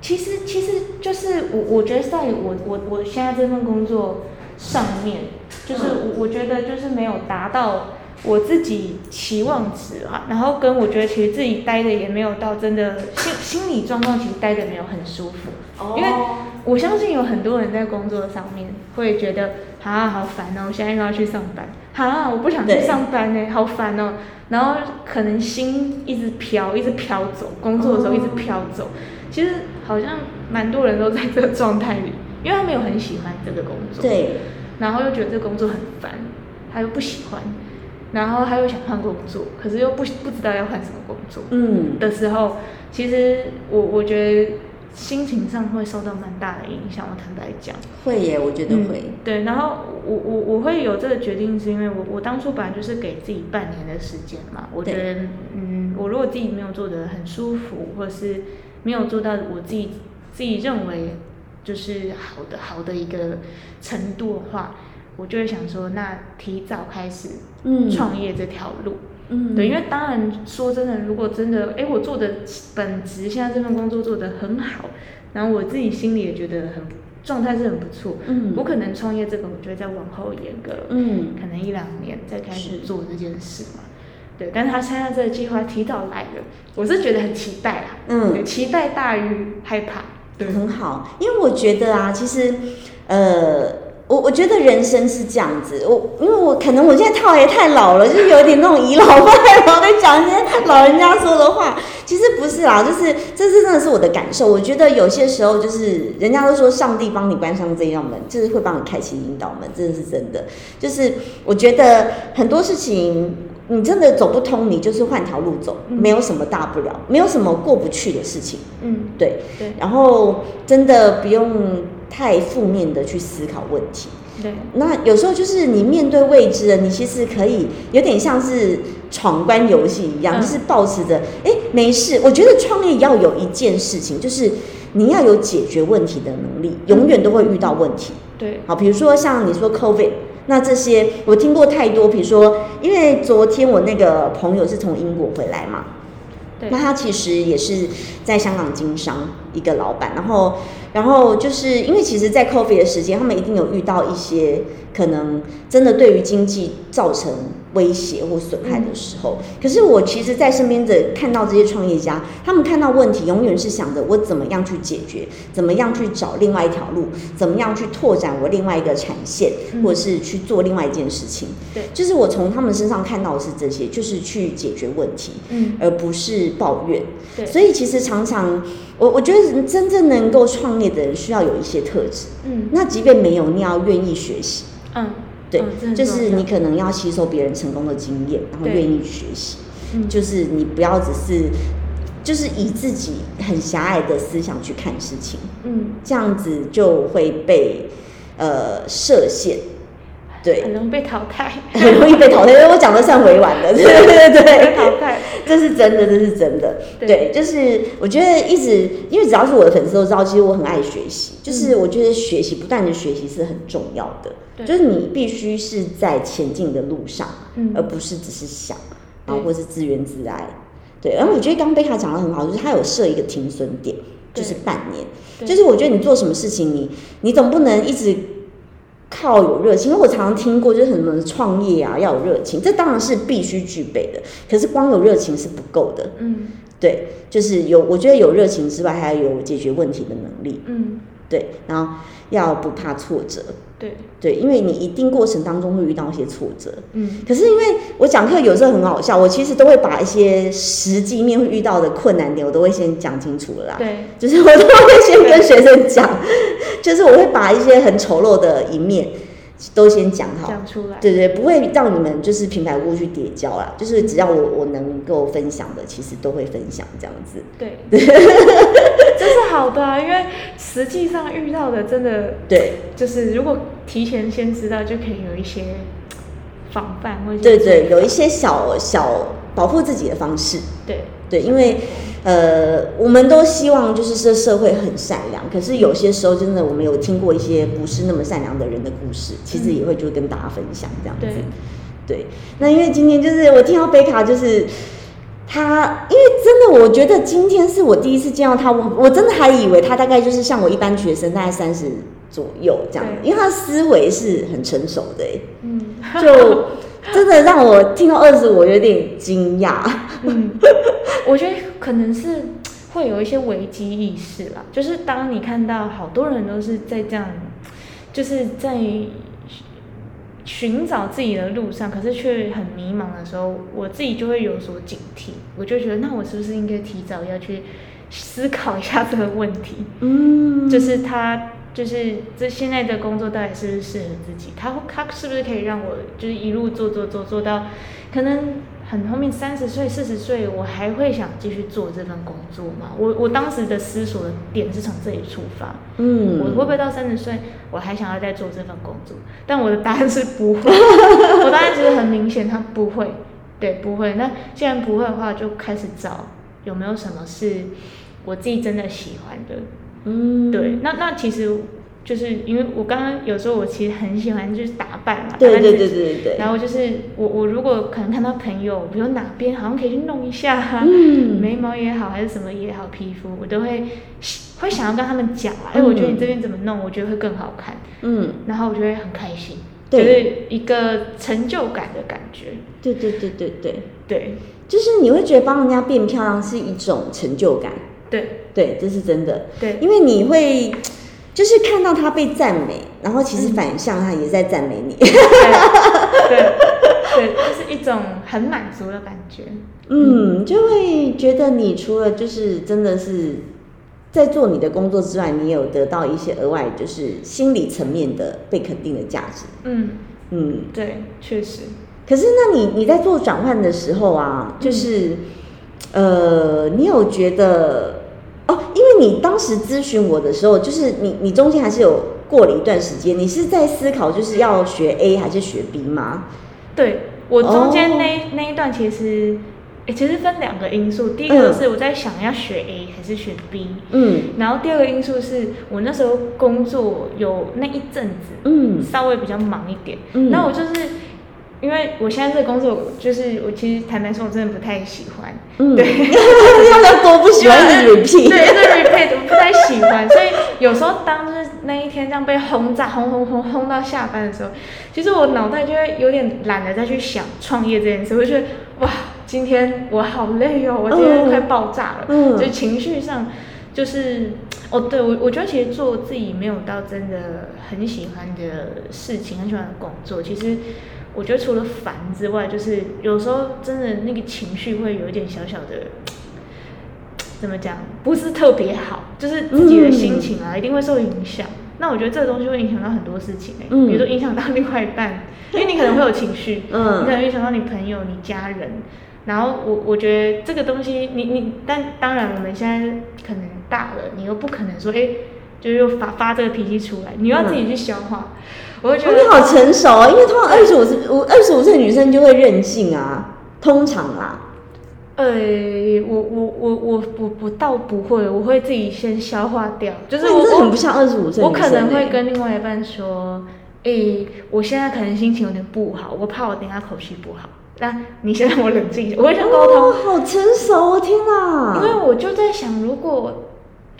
其实其实就是我我觉得在我我我现在这份工作上面，就是我我觉得就是没有达到我自己期望值啊，然后跟我觉得其实自己待的也没有到真的心心理状况，其实待的没有很舒服，因为我相信有很多人在工作上面会觉得啊好烦哦，我现在又要去上班，啊我不想去上班呢，好烦哦。然后可能心一直飘，一直飘走，工作的时候一直飘走。其实好像蛮多人都在这个状态里，因为他没有很喜欢这个工作，，对，然后又觉得这个工作很烦，他又不喜欢，然后他又想换工作，可是又不不知道要换什么工作。嗯的时候，其实我我觉得心情上会受到蛮大的影响。我坦白讲，会耶，我觉得嗯会，对，然后我我我会有这个决定，是因为我我当初本来就是给自己半年的时间嘛。我觉得，嗯，我如果自己没有做的很舒服，或是没有做到我自己自己认为就是好的好的一个程度的话，我就会想说，那提早开始嗯创业这条路。嗯对，因为当然说真的，如果真的，哎，我做的本职现在这份工作做得很好，然后我自己心里也觉得很状态是很不错，嗯我可能创业这个，我就会再往后延个，嗯可能一两年再开始做这件事嘛。对，但是他现在这个计划提早来了，我是觉得很期待啦。嗯，期待大于害怕。对，很好，因为我觉得啊，其实，呃，我我觉得人生是这样子，我因为我可能我现在套也太老了，就是有点那种倚老卖老，在讲一些老人家说的话。其实不是啦，就是这是真的是我的感受。我觉得有些时候就是人家都说上帝帮你关上这一道门，就是会帮你开启引导门，真的是真的。就是我觉得很多事情你真的走不通，你就是换条路走，嗯没有什么大不了，没有什么过不去的事情。嗯，对，对然后真的不用太负面的去思考问题。对，那有时候就是你面对未知的，你其实可以有点像是闯关游戏一样，嗯就是保持着，哎，没事。我觉得创业要有一件事情，就是你要有解决问题的能力，永远都会遇到问题。对，好，比如说像你说 COVID，那这些我听过太多，比如说，因为昨天我那个朋友是从英国回来嘛，对那他其实也是在香港经商一个老板，然后，然后就是因为其实，在 COVID 的时间，他们一定有遇到一些可能真的对于经济造成威胁或损害的时候。可是我其实，在身边的看到这些创业家，他们看到问题，永远是想着我怎么样去解决，怎么样去找另外一条路，怎么样去拓展我另外一个产线，嗯或者是去做另外一件事情。对就是我从他们身上看到的是这些，就是去解决问题。嗯，而不是抱怨。对，所以其实常常，我我觉得真正能够创业的人需要有一些特质。嗯那即便没有，你要愿意学习。嗯，对就是你可能要吸收别人成功的经验，然后愿意学习。嗯就是你不要只是，就是以自己很狭隘的思想去看事情，嗯，这样子就会被呃设限。对，很容易被淘汰，很容易被淘汰。因为我讲的算委婉的，对对对被对。淘汰。这是真的，这是真的。对对，就是我觉得一直，因为只要是我的粉丝都知道，其实我很爱学习。就是我觉得学习，不断的学习是很重要的。对就是你必须是在前进的路上，嗯而不是只是想，然后或是自怨自艾。对，然后我觉得刚刚贝卡讲的很好，就是他有设一个停损点，就是半年。就是我觉得你做什么事情，你你总不能一直靠有热情，因为我常常听过，就是很多人创业啊要有热情，这当然是必须具备的。可是光有热情是不够的，嗯。对，就是有我觉得有热情之外，还要有解决问题的能力，嗯，对，然后要不怕挫折，对，对，因为你一定过程当中会遇到一些挫折。嗯可是因为我讲课有时候很好笑，我其实都会把一些实际面会遇到的困难点，我都会先讲清楚了啦。对，就是我都会先跟学生讲，就是我会把一些很丑陋的一面都先讲好，讲出来。对对，不会让你们就是平白无故去叠交啦。就是只要我我能够分享的，其实都会分享这样子。对，这是好的啊，因为实际上遇到的真的对就是，如果提前先知道，就可以有一些防范或者对对，有一些小小保护自己的方式。对对，因为呃，我们都希望就是这社会很善良，可是有些时候真的我们有听过一些不是那么善良的人的故事，其实也会就跟大家分享这样子。对对，那因为今天就是我听到贝卡就是。他，因为真的，我觉得今天是我第一次见到他，我我真的还以为他大概就是像我一般学生，大概三十左右这样，因为他思维是很成熟的，哎，嗯。就真的让我听到二十，我有点惊讶。嗯，我觉得可能是会有一些危机意识啦，就是当你看到好多人都是在这样，就是在寻找自己的路上，可是却很迷茫的时候，我自己就会有所警惕，我就觉得那我是不是应该提早要去思考一下这个问题？嗯就是他，就是这现在的工作到底是不是适合自己？他他是不是可以让我就是一路做做做做到，可能很后面三十岁、四十岁，我还会想继续做这份工作吗？我我当时的思索的点是从这里出发，嗯我会不会到三十岁，我还想要再做这份工作？但我的答案是不会，我答案其实很明显，他不会，对，不会。那既然不会的话，就开始找有没有什么是我自己真的喜欢的。嗯对，那那其实就是因为我刚刚有时候我其实很喜欢就是打扮嘛，对对对对对对，然后就是我我如果可能看到朋友，比如哪边好像可以去弄一下、啊，嗯。眉毛也好还是什么也好，皮肤我都会会想要跟他们讲啊，哎、我觉得你这边怎么弄，我觉得会更好看，嗯，然后我就会很开心，就对。是一个成就感的感觉，对对对对对，对。就是你会觉得帮人家变漂亮是一种成就感，对。对，这是真的，对。因为你会就是看到他被赞美，然后其实嗯反向他也在赞美你，对对对，就是一种很满足的感觉，嗯，就会觉得你除了就是真的是在做你的工作之外，你有得到一些额外就是心理层面的被肯定的价值，嗯，嗯。对，确实，可是，那你你在做转换的时候啊，就是，呃，你有觉得哦？因为你当时咨询我的时候，就是你你中间还是有过了一段时间，你是在思考就是要学 A 还是学 B 吗？对我中间哦那、那一段其实，诶其实分两个因素，第一个嗯是我在想要学 A 还是学 B，、嗯然后第二个因素是我那时候工作有那一阵子，嗯稍微比较忙一点，嗯那我就是因为我现在这个工作，就是我其实坦白说，我真的不太喜欢，嗯，对，要要多不喜欢是 repeat，对，是 repeat，我不太喜欢，所以有时候当就是那一天这样被轰炸，轰轰轰轰到下班的时候，其实我脑袋就会有点懒得再去想创业这件事，我就觉得哇，今天我好累哦，我今天快爆炸了，嗯。就情绪上就是哦，对我我觉得其实做自己没有到真的很喜欢的事情，很喜欢的工作，其实。我觉得除了烦之外，就是有时候真的那个情绪会有一点小小的，怎么讲，不是特别好，就是自己的心情啊，一定会受影响。那我觉得这个东西会影响到很多事情、欸，嗯比如说影响到另外一半，因为你可能会有情绪，嗯你可能影响到你朋友、你家人。然后我我觉得这个东西，你你，但当然我们现在可能大了，你又不可能说，哎、就是又发发这个脾气出来，你要自己去消化。我会觉得哦你好成熟哦，因为通常二十五岁，我二十五岁女生就会任性啊，通常啦，呃，我我我我我我倒不会，我会自己先消化掉，就是我很不像二十五岁我可能会跟另外一半说，诶、我现在可能心情有点不好，我怕我等下口气不好，那你先让我冷静一下，我会先沟哦，通，好成熟哦，天哪！因为我就在想，如果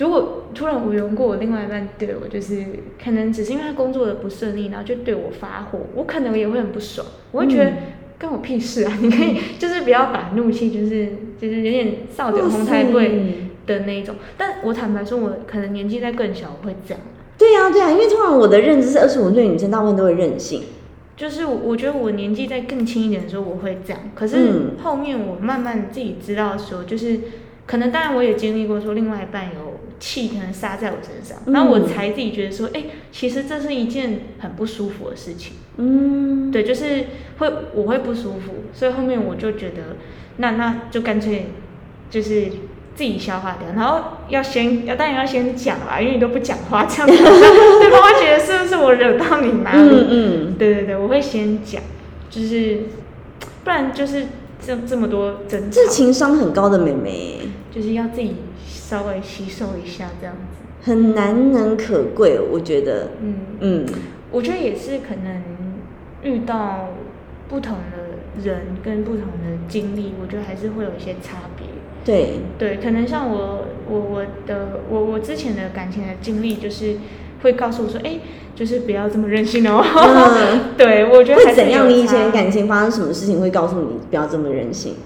如果突然无缘故我另外一半对我就是可能只是因为他工作的不顺利，然后就对我发火，我可能也会很不爽，我会觉得。嗯关我屁事啊！你可以 就是不要把怒气就是就是有点扫酒红太哇贵的那一种。但我坦白说，我可能年纪在更小，我会这样。对呀、对呀、因为通常我的认知是二十五岁女生大部分都会任性。就是我我觉得我年纪在更轻一点的时候，我会这样。可是嗯后面我慢慢自己知道说，就是可能当然我也经历过说，另外一半有气可能撒在我身上，嗯。然后我才自己觉得说，哎、其实这是一件很不舒服的事情。嗯，对，就是会我会不舒服，所以后面我就觉得，那那就干脆就是自己消化掉，然后要先要当然要先讲啦，因为你都不讲话，这样 对方会觉得是不是我惹到你哪里？嗯嗯，对对对，我会先讲，就是不然就是这这么多争吵。这，情商很高的妹妹，就是要自己稍微吸收一下这样子。很难能可贵，我觉得。嗯，嗯我觉得也是可能遇到不同的人跟不同的经历，我觉得还是会有一些差别。对，对，可能像我我我的我我之前的感情的经历，就是会告诉我说，哎，就是不要这么任性哦。嗯 对，我觉得会怎样？有你以前感情发生什么事情会告诉你不要这么任性？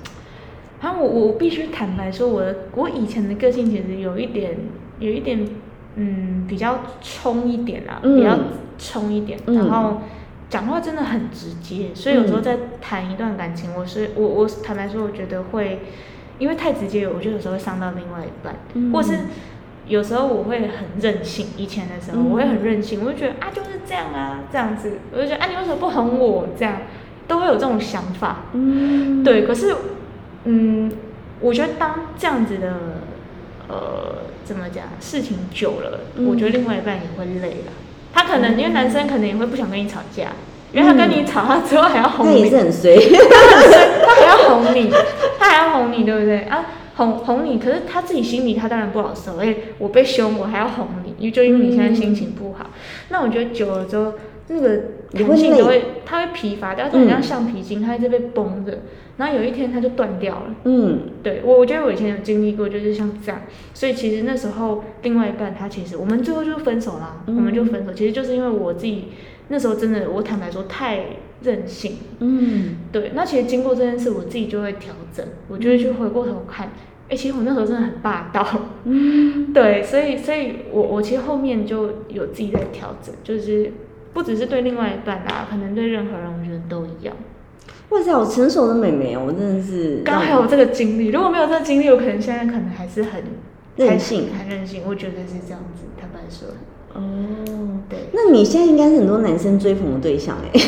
然后我我必须坦白说，我的我以前的个性其实有一点有一点嗯比较冲一点啦，嗯比较冲一点，嗯然后讲话真的很直接，所以有时候在谈一段感情，我是我我坦白说，我觉得会因为太直接，我觉得有时候会伤到另外一半，嗯或是。有时候我会很任性，以前的时候嗯我会很任性，我就觉得啊就是这样啊，这样子，我就觉得啊你为什么不哄我？这样都会有这种想法。嗯，对，可是，嗯，我觉得当这样子的，呃，怎么讲，事情久了，嗯我觉得另外一半也会累了。他可能因为男生可能也会不想跟你吵架，因为他跟你吵，他之后还要哄你他也是，很衰。他还要哄你，他还要哄你，对不对啊？哄哄你，可是他自己心里他当然不好受，哎，我被凶，我还要哄你，因为就因为你现在心情不好。那我觉得久了之后，那个弹性就会，它会疲乏掉，就很像橡皮筋，它一直被绷着，然后有一天它就断掉了。嗯。对我，我觉得我以前有经历过，就是像这样，所以其实那时候另外一半他其实我们最后就分手啦，嗯。我们就分手，其实就是因为我自己那时候真的，我坦白说太任性，嗯。对，那其实经过这件事，我自己就会调整，我就会去回过头看，哎、其实我那时候真的很霸道，嗯，对，所以所以我我其实后面就有自己在调整，就是不只是对另外一半啊，可能对任何人，我觉得都一样。哇塞，好成熟的妹妹哦，我真的是刚好有这个经历，如果没有这个经历，我可能现在可能还是很任性。很任性。我觉得是这样子，坦白说，哦。对，那你现在应该是很多男生追捧的对象哎，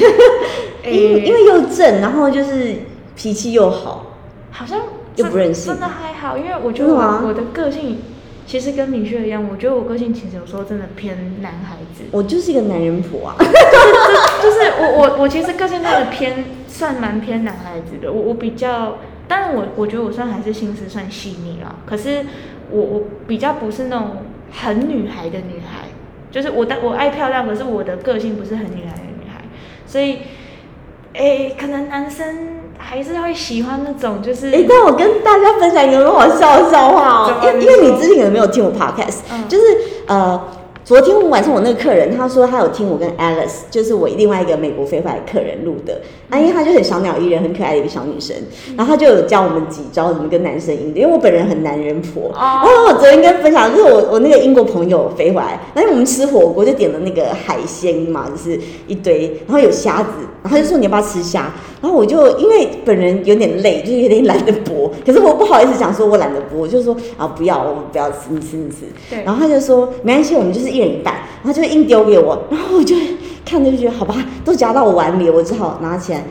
因因为又正，然后就是脾气又好，好像真又不任性。真的还好，因为我觉得我我的个性其实跟米雪一样，我觉得我个性其实有时候真的偏男孩子，我就是一个男人婆啊。就是我我我其实个性真的偏算蛮偏男孩子的，我我比较，当然我我觉得我算还是心思算细腻啦，可是我我比较不是那种很女孩的女孩，就是我的我爱漂亮，可是我的个性不是很女孩的女孩，所以，诶，可能男生还是会喜欢那种就是，哎、但我跟大家分享一个很好笑的笑话哦，因为因为你之前可能没有听我 podcast，、嗯。就是呃，昨天晚上我那个客人他说他有听我跟 Alice，就是我另外一个美国飞回来的客人录的，啊，因为她就很小鸟依人，很可爱的一个小女生，然后她就有教我们几招怎么跟男生应对，因为我本人很男人婆，哦。然后我昨天跟分享就是我我那个英国朋友飞回来，然后我们吃火锅就点了那个海鲜嘛，就是一堆，然后有虾子，然后他就说你要不要吃虾，然后我就因为本人有点累，就是有点懒得剥，可是我不好意思讲说我懒得剥，我就说啊不要，我不要吃，你吃你吃。对。然后他就说没关系，我们就是一人一半，然后就硬丢给我，然后我就看着就觉得好吧，都夹到我碗里，我只好拿起来。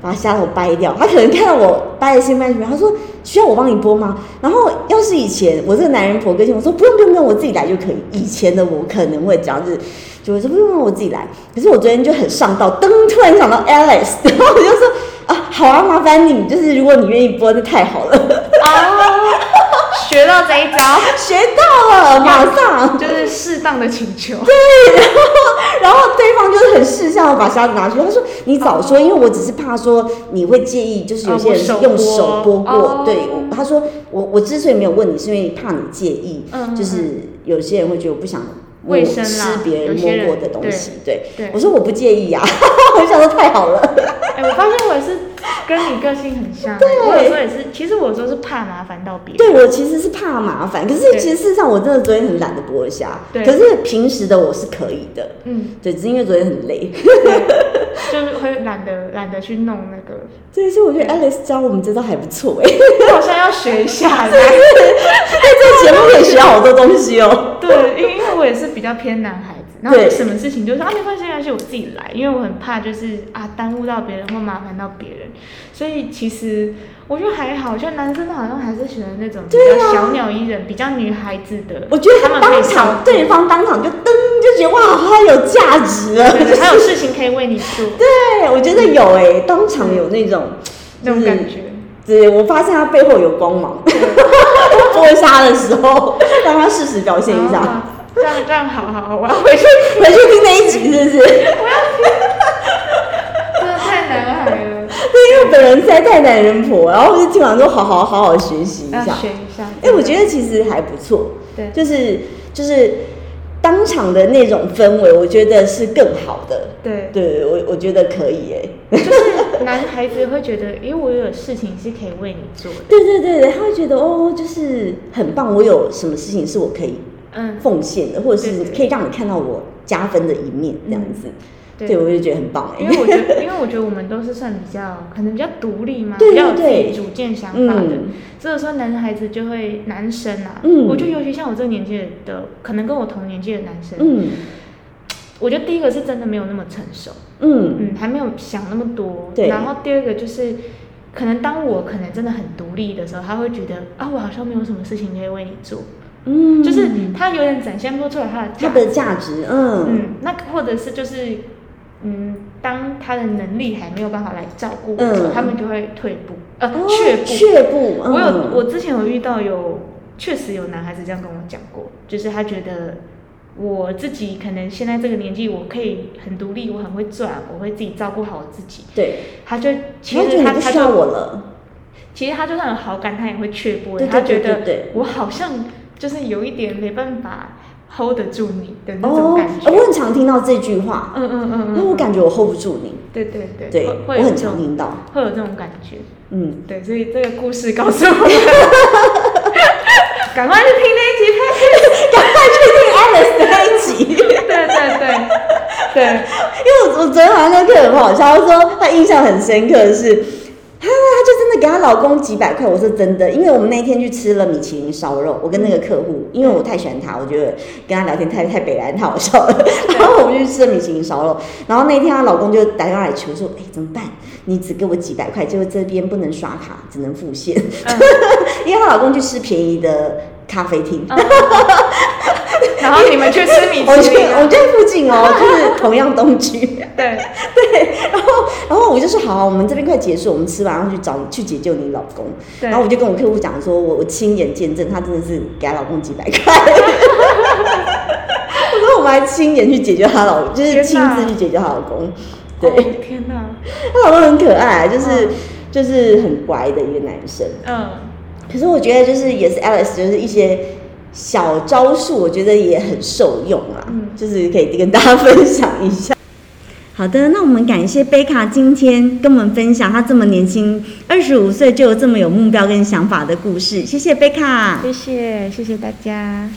把虾头掰掉，他可能看到我掰的心半边，他说需要我帮你剥吗？然后要是以前我这个男人婆个性，我说不用不用不用，我自己来就可以。以前的我可能会这样子，就会说不用不用，我自己来。可是我昨天就很上道，噔，突然想到 Alice，然后我就说啊，好啊，麻烦你，就是如果你愿意剥，那太好了，啊，学到这一招，学到了，马上。就是适当的请求，对然后 然后对方就是很识相的把虾子拿去，他说你早说，因为我只是怕说你会介意，就是有些人是用手剥过，哦。对，他说我我之所以没有问你，是因为怕你介意，嗯就是有些人会觉得我不想摸卫生啦吃别人摸过的东西，对，对我说我不介意呀、啊，我想说太好了，哎、我发现我也是跟你个性很像。对我有时候也是，其实我有时候是怕麻烦到别人。对我其实是怕麻烦，可是其实事实上我真的昨天很懒得剥虾，对可是平时的我是可以的，嗯，对，只是因为昨天很累。对，就是会懒得懒得去弄那个，对，所以我觉得 Alice 教我们这招还不错哎、我好像要学一下。在这个节目可以学好多东西哦。对，因为因为我也是比较偏男孩子，然后对什么事情就是说啊没关系没关系，我自己来，因为我很怕就是啊耽误到别人或麻烦到别人，所以其实我觉得还好，像男生好像还是喜欢那种比较小鸟依人、比较女孩子的，我觉得他他们当场对方当场就噔就觉得哇，好有价值了。对对，还有事情可以为你做，对，我觉得有哎、当场有那种那种感。觉。对，我发现他背后有光芒。剥虾 的时候，让他适时表现一下。啊这样这样好好好，我要回去。回去听那一集是不是？真的太男孩了，对，因为本人实在太男人婆，然后我就听完之后好好好好学习一下。学一下。哎、我觉得其实还不错。对就是就是当场的那种氛围，我觉得是更好的。对，对，我我觉得可以哎。就是男孩子会觉得，因为我有事情是可以为你做的。对对对对，他会觉得哦，就是很棒，我有什么事情是我可以嗯，奉献的，或者是可以让你看到我加分的一面，这样子。对对，我就觉得很棒哎。因为我觉得，因为我觉得我们都是算比较，可能比较独立嘛，比较有自己主见想法的嗯。所以说，男孩子就会男生啊，嗯我觉得尤其像我这个年纪的，可能跟我同年纪的男生，嗯我觉得第一个是真的没有那么成熟，嗯嗯，还没有想那么多。对然后第二个就是，可能当我可能真的很独立的时候，他会觉得啊，我好像没有什么事情可以为你做，嗯，就是他有点展现不出来他的价值。他的价值，嗯嗯，那或者是就是，嗯，当他的能力还没有办法来照顾我的时候，嗯他们就会退步，呃，哦却步。却步。我有，嗯我之前有遇到有，确实有男孩子这样跟我讲过，就是他觉得我自己可能现在这个年纪，我可以很独立，我很会赚，我会自己照顾好我自己。对，他就其实他不需要就我了，其实他就算有好感，他也会却步他觉得我好像就是有一点没办法 hold 得住你的那种哦感，觉。我很常听到这句话，嗯嗯嗯嗯，因为我感觉我 hold 不住你，对对对，对，会我很常听到，会有这种感觉。嗯，对，所以这个故事告诉我们，赶快去听那一集赶快去听 Alice 的那一集。对对对。对，因为我我昨天好像那个客人很好笑，他说他印象很深刻的是，给她老公几百块，我是真的，因为我们那天去吃了米其林烧肉，我跟那个客户，因为我太喜欢他，我觉得跟他聊天太太北来太好笑了，然后我们就去吃了米其林烧肉，然后那天她老公就打电话来求说，哎、怎么办？你只给我几百块，结果这边不能刷卡，只能付现，嗯因为她老公去吃便宜的咖啡厅。嗯 然后你们去吃米我其林啊，就我就在附近哦，就是同样东区。对 对，然后，然后我就说好，我们这边快结束，我们吃完然后去找去解救你老公。对然后我就跟我客户讲说，我我亲眼见证，他真的是给她老公几百块。我说我们还亲眼去解救她老，就是亲自去解救她老公。对，哦天哪，她老公很可爱，就是、嗯就是很乖的一个男生。嗯，可是我觉得就是也是 Alice，就是一些小招数，我觉得也很受用啊，嗯就是可以跟大家分享一下。好的，那我们感谢贝卡今天跟我们分享他这么年轻，二十五岁就有这么有目标跟想法的故事，谢谢贝卡。谢谢谢谢大家。